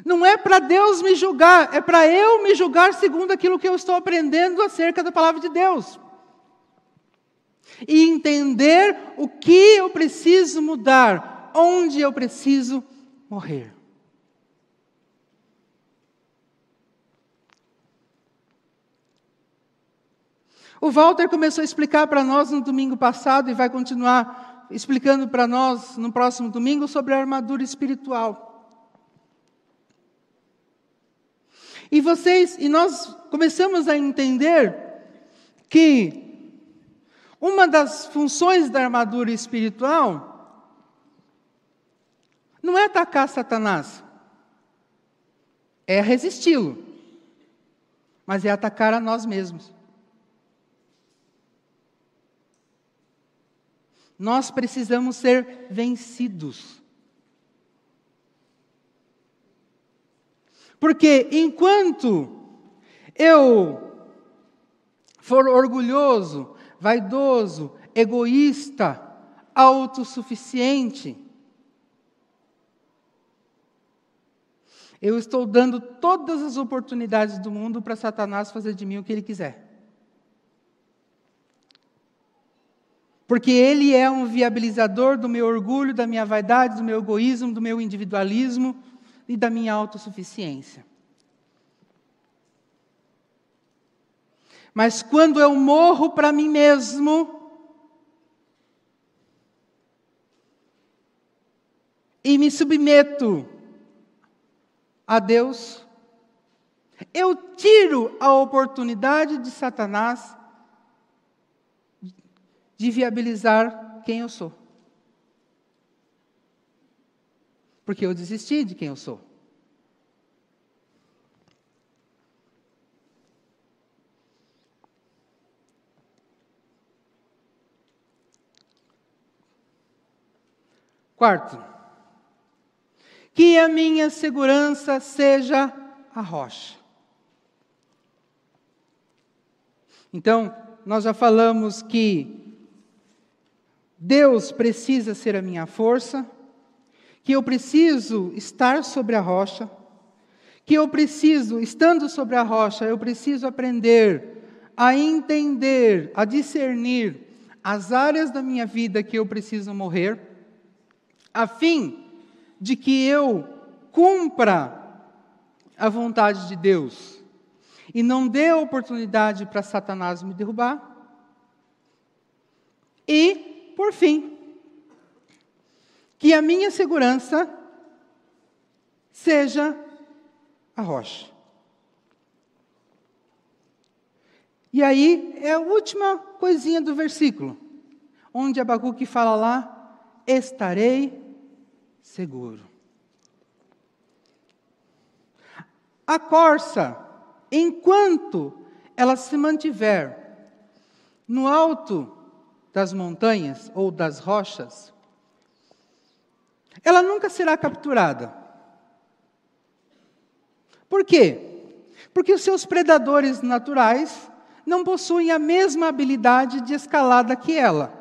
Speaker 1: Não é para Deus me julgar, é para eu me julgar segundo aquilo que eu estou aprendendo acerca da palavra de Deus e entender o que eu preciso mudar, onde eu preciso morrer. O Walter começou a explicar para nós no domingo passado e vai continuar explicando para nós no próximo domingo sobre a armadura espiritual. E vocês, e nós começamos a entender que uma das funções da armadura espiritual não é atacar Satanás, é resisti-lo, mas é atacar a nós mesmos. Nós precisamos ser vencidos. Porque enquanto eu for orgulhoso, vaidoso, egoísta, autossuficiente. Eu estou dando todas as oportunidades do mundo para Satanás fazer de mim o que ele quiser. Porque ele é um viabilizador do meu orgulho, da minha vaidade, do meu egoísmo, do meu individualismo e da minha autossuficiência. Mas quando eu morro para mim mesmo, e me submeto a Deus, eu tiro a oportunidade de Satanás de viabilizar quem eu sou. Porque eu desisti de quem eu sou. Quarto, que a minha segurança seja a rocha. Então, nós já falamos que Deus precisa ser a minha força, que eu preciso estar sobre a rocha, que eu preciso, estando sobre a rocha, eu preciso aprender a entender, a discernir as áreas da minha vida que eu preciso morrer a fim de que eu cumpra a vontade de Deus. e não dê oportunidade para Satanás me derrubar. E, por fim, que a minha segurança seja a rocha. E aí é a última coisinha do versículo, onde Abacuque fala lá: estarei seguro. A corça, enquanto ela se mantiver no alto das montanhas ou das rochas, ela nunca será capturada. Por quê? Porque os seus predadores naturais não possuem a mesma habilidade de escalada que ela.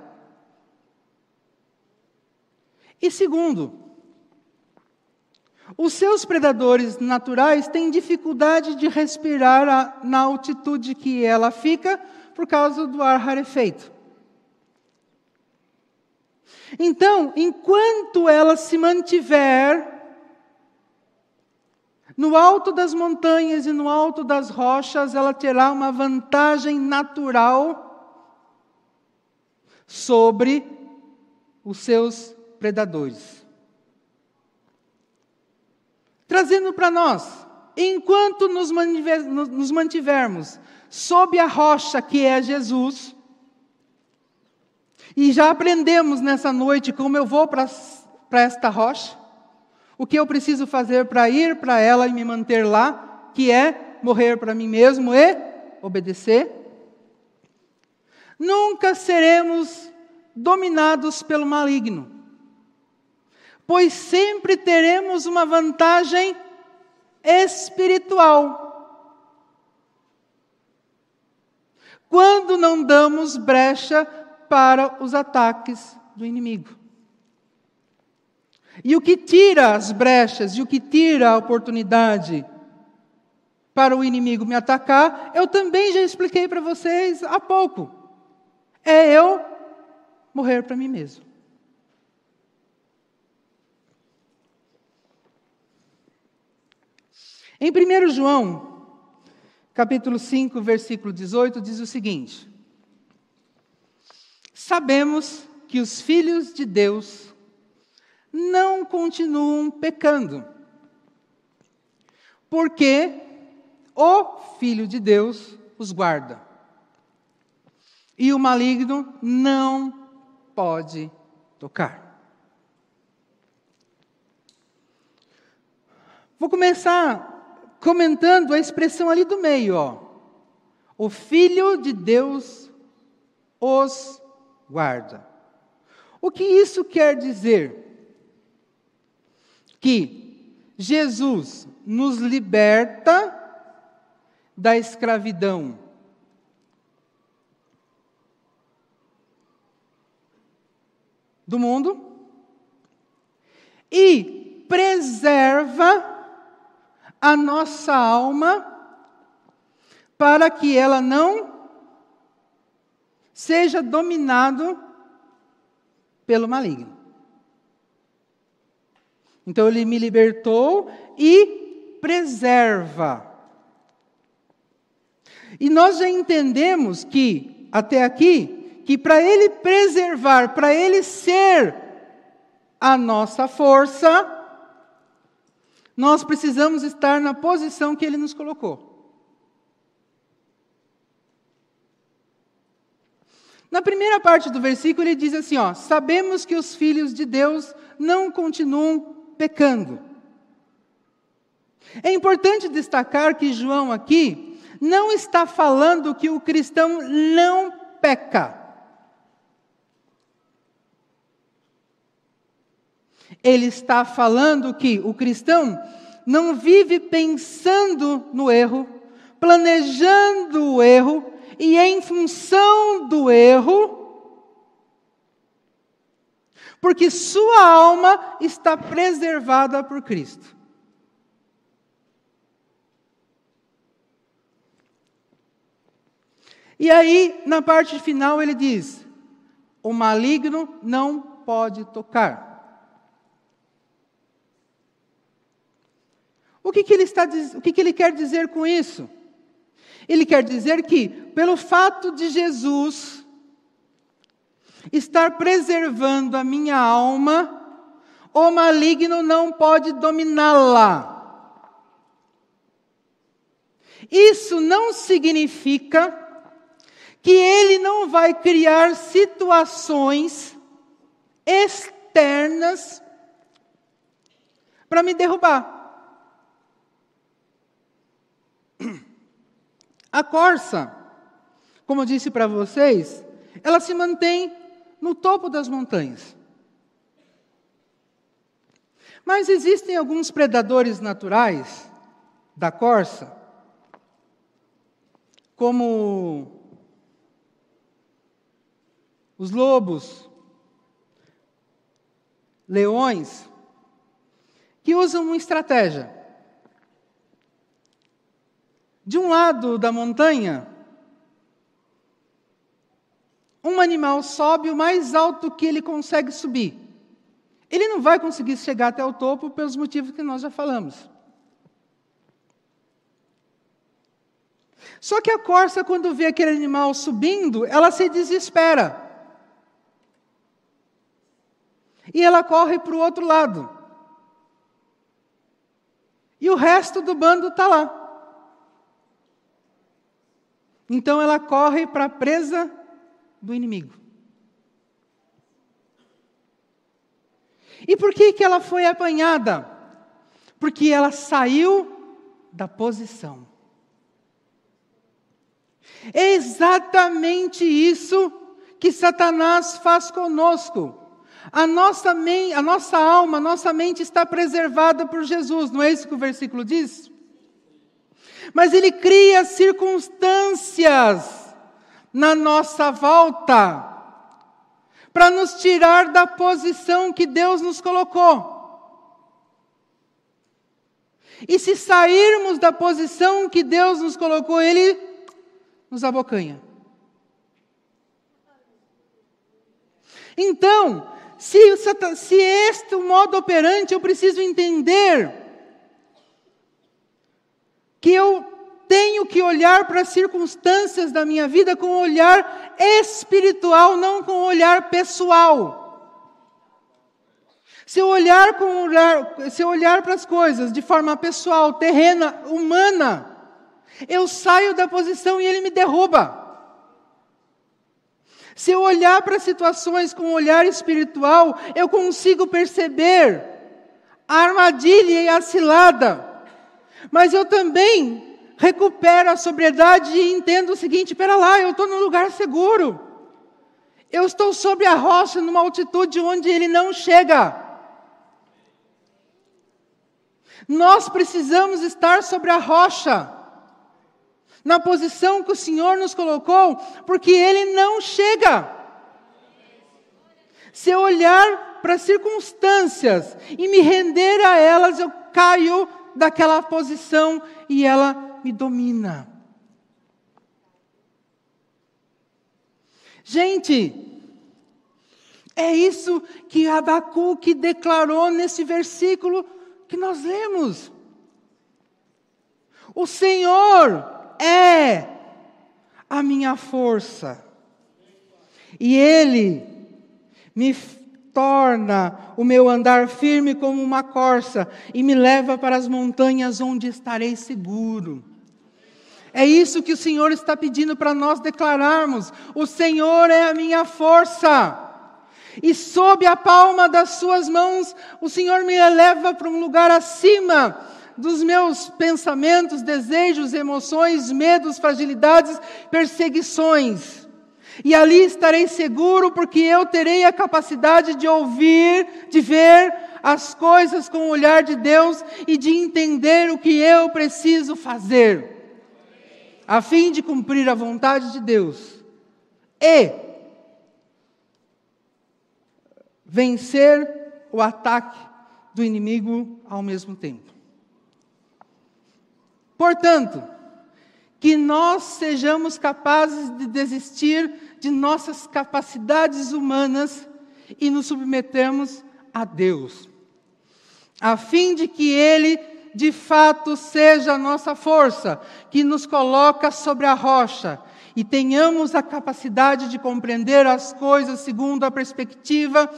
Speaker 1: E segundo, os seus predadores naturais têm dificuldade de respirar a, na altitude que ela fica por causa do ar rarefeito. Então, enquanto ela se mantiver no alto das montanhas e no alto das rochas, ela terá uma vantagem natural sobre os seus predadores. Trazendo para nós, enquanto nos, mantivermos sob a rocha que é Jesus, e já aprendemos nessa noite como eu vou para esta rocha, o que eu preciso fazer para ir para ela e me manter lá, que é morrer para mim mesmo e obedecer. Nunca seremos dominados pelo maligno, pois sempre teremos uma vantagem espiritual. Quando não damos brecha para os ataques do inimigo. E o que tira as brechas e o que tira a oportunidade para o inimigo me atacar, eu também já expliquei para vocês há pouco. É eu morrer para mim mesmo. Em 1 João, capítulo 5, versículo 18, diz o seguinte: Sabemos que os filhos de Deus não continuam pecando. Porque o Filho de Deus os guarda. E o maligno não pode tocar. Vou começar comentando a expressão ali do meio, ó. O Filho de Deus os guarda. O que isso quer dizer? que Jesus nos liberta da escravidão. Do mundo e preserva a nossa alma para que ela não seja dominado pelo maligno. Então ele me libertou e preserva. E nós já entendemos que, até aqui, que para ele preservar, para ele ser a nossa força, nós precisamos estar na posição que ele nos colocou. Na primeira parte do versículo, ele diz assim: ó, sabemos que os filhos de Deus não continuam pecando. É importante destacar que João aqui não está falando que o cristão não peca. Ele está falando que o cristão não vive pensando no erro, planejando o erro e em função do erro, porque sua alma está preservada por Cristo. E aí, na parte final, ele diz: o maligno não pode tocar. O que, que ele está, o que, que ele quer dizer com isso? Ele quer dizer que, pelo fato de Jesus estar preservando a minha alma, o maligno não pode dominá-la. Isso não significa que ele não vai criar situações externas para me derrubar. A corça, como eu disse para vocês, ela se mantém no topo das montanhas. Mas existem alguns predadores naturais da corça, como os lobos, leões, que usam uma estratégia. De um lado da montanha, um animal sobe o mais alto que ele consegue subir. Ele não vai conseguir chegar até o topo pelos motivos que nós já falamos. Só que a corça, quando vê aquele animal subindo, ela se desespera. E ela corre para o outro lado. E o resto do bando está lá. Então ela corre para a presa do inimigo. E por que, que ela foi apanhada? Porque ela saiu da posição. É exatamente isso que Satanás faz conosco. A nossa, a nossa alma, a nossa mente está preservada por Jesus, não é isso que o versículo diz? Mas ele cria circunstâncias na nossa volta para nos tirar da posição que Deus nos colocou. E se sairmos da posição que Deus nos colocou, Ele nos abocanha. Então, se, se este é o modo operante, eu preciso entender que eu tenho que olhar para as circunstâncias da minha vida com um olhar espiritual, não com um olhar pessoal. Se eu olhar com olhar, se eu olhar para as coisas de forma pessoal, terrena, humana, eu saio da posição e ele me derruba. Se eu olhar para situações com um olhar espiritual, eu consigo perceber a armadilha e a cilada. Mas eu também recupero a sobriedade e entendo o seguinte: pera lá, eu estou num lugar seguro. Eu estou sobre a rocha, numa altitude onde ele não chega. Nós precisamos estar sobre a rocha, na posição que o Senhor nos colocou, porque ele não chega. Se eu olhar para as circunstâncias e me render a elas, eu caio daquela posição e ela me domina. Gente, é isso que Abacuque declarou nesse versículo que nós lemos. O Senhor é a minha força, e Ele me torna o meu andar firme como uma corça e me leva para as montanhas onde estarei seguro. É isso que o Senhor está pedindo para nós declararmos: o Senhor é a minha força. E sob a palma das suas mãos, o Senhor me eleva para um lugar acima dos meus pensamentos, desejos, emoções, medos, fragilidades, perseguições. E ali estarei seguro, porque eu terei a capacidade de ouvir, de ver as coisas com o olhar de Deus e de entender o que eu preciso fazer a fim de cumprir a vontade de Deus e vencer o ataque do inimigo ao mesmo tempo. Portanto, que nós sejamos capazes de desistir de nossas capacidades humanas e nos submetermos a Deus, a fim de que Ele de fato seja a nossa força, que nos coloca sobre a rocha e tenhamos a capacidade de compreender as coisas segundo a perspectiva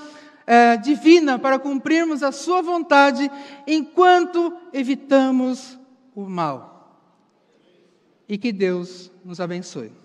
Speaker 1: eh, divina para cumprirmos a Sua vontade enquanto evitamos o mal. E que Deus nos abençoe.